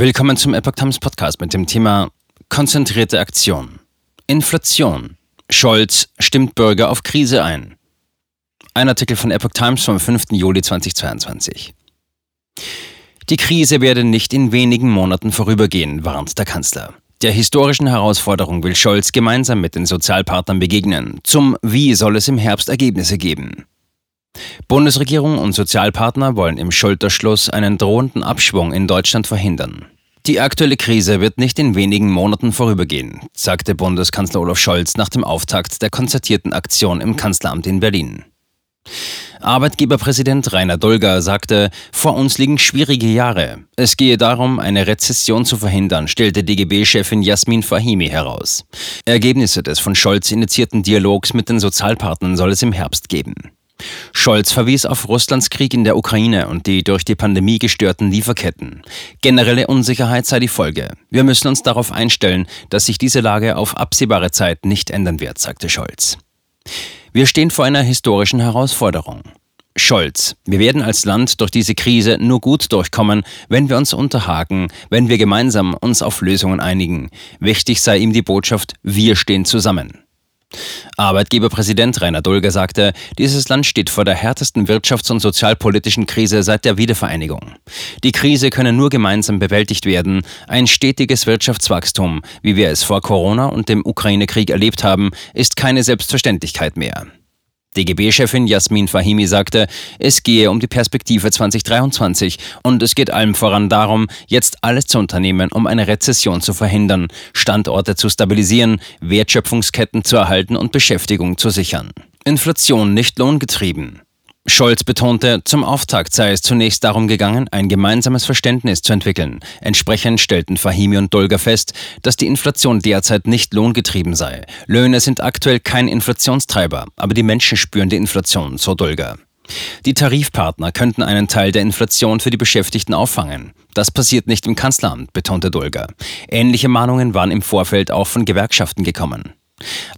Willkommen zum Epoch Times Podcast mit dem Thema Konzentrierte Aktion. Inflation. Scholz stimmt Bürger auf Krise ein. Ein Artikel von Epoch Times vom 5. Juli 2022. Die Krise werde nicht in wenigen Monaten vorübergehen, warnt der Kanzler. Der historischen Herausforderung will Scholz gemeinsam mit den Sozialpartnern begegnen. Zum Wie soll es im Herbst Ergebnisse geben. Bundesregierung und Sozialpartner wollen im Schulterschluss einen drohenden Abschwung in Deutschland verhindern. Die aktuelle Krise wird nicht in wenigen Monaten vorübergehen, sagte Bundeskanzler Olaf Scholz nach dem Auftakt der konzertierten Aktion im Kanzleramt in Berlin. Arbeitgeberpräsident Rainer Dolger sagte, vor uns liegen schwierige Jahre. Es gehe darum, eine Rezession zu verhindern, stellte DGB-Chefin Jasmin Fahimi heraus. Ergebnisse des von Scholz initiierten Dialogs mit den Sozialpartnern soll es im Herbst geben. Scholz verwies auf Russlands Krieg in der Ukraine und die durch die Pandemie gestörten Lieferketten. Generelle Unsicherheit sei die Folge. Wir müssen uns darauf einstellen, dass sich diese Lage auf absehbare Zeit nicht ändern wird, sagte Scholz. Wir stehen vor einer historischen Herausforderung. Scholz, wir werden als Land durch diese Krise nur gut durchkommen, wenn wir uns unterhaken, wenn wir gemeinsam uns auf Lösungen einigen. Wichtig sei ihm die Botschaft, wir stehen zusammen. Arbeitgeberpräsident Rainer Dulger sagte, dieses Land steht vor der härtesten wirtschafts- und sozialpolitischen Krise seit der Wiedervereinigung. Die Krise könne nur gemeinsam bewältigt werden. Ein stetiges Wirtschaftswachstum, wie wir es vor Corona und dem Ukraine-Krieg erlebt haben, ist keine Selbstverständlichkeit mehr. DGB-Chefin Jasmin Fahimi sagte, es gehe um die Perspektive 2023 und es geht allem voran darum, jetzt alles zu unternehmen, um eine Rezession zu verhindern, Standorte zu stabilisieren, Wertschöpfungsketten zu erhalten und Beschäftigung zu sichern. Inflation nicht lohngetrieben. Scholz betonte, zum Auftakt sei es zunächst darum gegangen, ein gemeinsames Verständnis zu entwickeln. Entsprechend stellten Fahimi und Dolger fest, dass die Inflation derzeit nicht lohngetrieben sei. Löhne sind aktuell kein Inflationstreiber, aber die Menschen spüren die Inflation, so Dolger. Die Tarifpartner könnten einen Teil der Inflation für die Beschäftigten auffangen. Das passiert nicht im Kanzleramt, betonte Dolger. Ähnliche Mahnungen waren im Vorfeld auch von Gewerkschaften gekommen.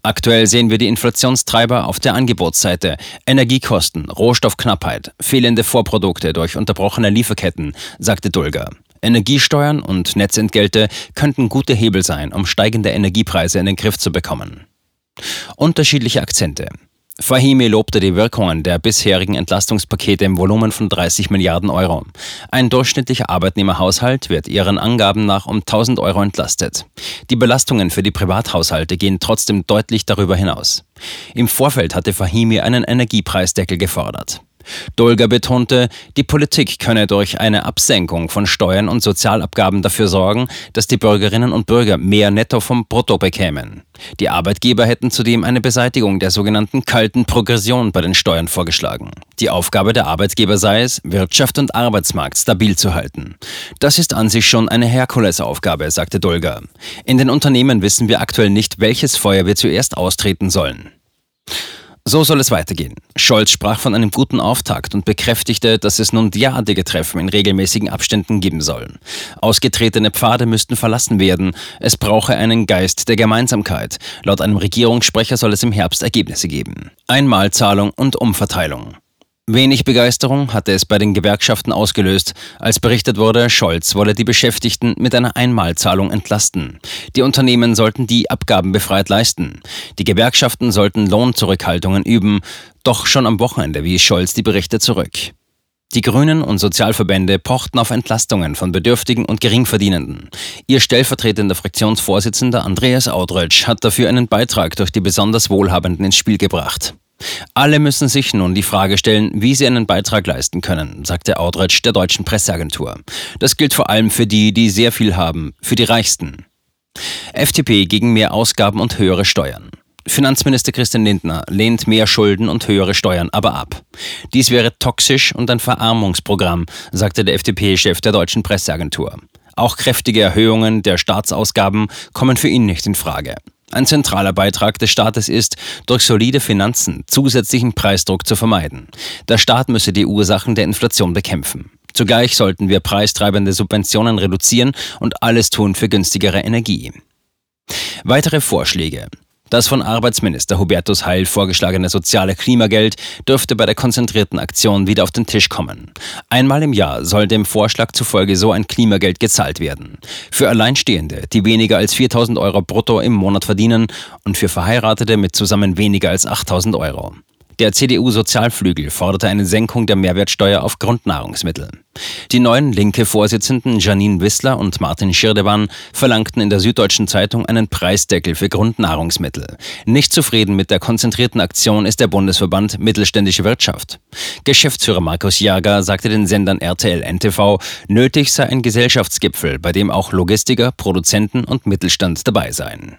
Aktuell sehen wir die Inflationstreiber auf der Angebotsseite. Energiekosten, Rohstoffknappheit, fehlende Vorprodukte durch unterbrochene Lieferketten, sagte Dulger. Energiesteuern und Netzentgelte könnten gute Hebel sein, um steigende Energiepreise in den Griff zu bekommen. Unterschiedliche Akzente. Fahimi lobte die Wirkungen der bisherigen Entlastungspakete im Volumen von 30 Milliarden Euro. Ein durchschnittlicher Arbeitnehmerhaushalt wird ihren Angaben nach um 1000 Euro entlastet. Die Belastungen für die Privathaushalte gehen trotzdem deutlich darüber hinaus. Im Vorfeld hatte Fahimi einen Energiepreisdeckel gefordert. Dolger betonte, die Politik könne durch eine Absenkung von Steuern und Sozialabgaben dafür sorgen, dass die Bürgerinnen und Bürger mehr Netto vom Brutto bekämen. Die Arbeitgeber hätten zudem eine Beseitigung der sogenannten kalten Progression bei den Steuern vorgeschlagen. Die Aufgabe der Arbeitgeber sei es, Wirtschaft und Arbeitsmarkt stabil zu halten. Das ist an sich schon eine Herkulesaufgabe, sagte Dolger. In den Unternehmen wissen wir aktuell nicht, welches Feuer wir zuerst austreten sollen. So soll es weitergehen. Scholz sprach von einem guten Auftakt und bekräftigte, dass es nun derartige Treffen in regelmäßigen Abständen geben sollen. Ausgetretene Pfade müssten verlassen werden. Es brauche einen Geist der Gemeinsamkeit. Laut einem Regierungssprecher soll es im Herbst Ergebnisse geben. Einmalzahlung und Umverteilung. Wenig Begeisterung hatte es bei den Gewerkschaften ausgelöst, als berichtet wurde, Scholz wolle die Beschäftigten mit einer Einmalzahlung entlasten. Die Unternehmen sollten die Abgaben befreit leisten. Die Gewerkschaften sollten Lohnzurückhaltungen üben, doch schon am Wochenende wies Scholz die Berichte zurück. Die Grünen und Sozialverbände pochten auf Entlastungen von Bedürftigen und Geringverdienenden. Ihr stellvertretender Fraktionsvorsitzender Andreas Audretsch hat dafür einen Beitrag durch die besonders Wohlhabenden ins Spiel gebracht. Alle müssen sich nun die Frage stellen, wie sie einen Beitrag leisten können, sagte Audretsch der deutschen Presseagentur. Das gilt vor allem für die, die sehr viel haben, für die Reichsten. FDP gegen mehr Ausgaben und höhere Steuern. Finanzminister Christian Lindner lehnt mehr Schulden und höhere Steuern aber ab. Dies wäre toxisch und ein Verarmungsprogramm, sagte der FDP-Chef der deutschen Presseagentur. Auch kräftige Erhöhungen der Staatsausgaben kommen für ihn nicht in Frage. Ein zentraler Beitrag des Staates ist, durch solide Finanzen zusätzlichen Preisdruck zu vermeiden. Der Staat müsse die Ursachen der Inflation bekämpfen. Zugleich sollten wir preistreibende Subventionen reduzieren und alles tun für günstigere Energie. Weitere Vorschläge. Das von Arbeitsminister Hubertus Heil vorgeschlagene soziale Klimageld dürfte bei der konzentrierten Aktion wieder auf den Tisch kommen. Einmal im Jahr soll dem Vorschlag zufolge so ein Klimageld gezahlt werden. Für Alleinstehende, die weniger als 4000 Euro brutto im Monat verdienen und für Verheiratete mit zusammen weniger als 8000 Euro. Der CDU-Sozialflügel forderte eine Senkung der Mehrwertsteuer auf Grundnahrungsmittel. Die neuen linke Vorsitzenden Janine Wissler und Martin Schirdewan verlangten in der Süddeutschen Zeitung einen Preisdeckel für Grundnahrungsmittel. Nicht zufrieden mit der konzentrierten Aktion ist der Bundesverband Mittelständische Wirtschaft. Geschäftsführer Markus Jager sagte den Sendern RTL NTV, nötig sei ein Gesellschaftsgipfel, bei dem auch Logistiker, Produzenten und Mittelstand dabei seien.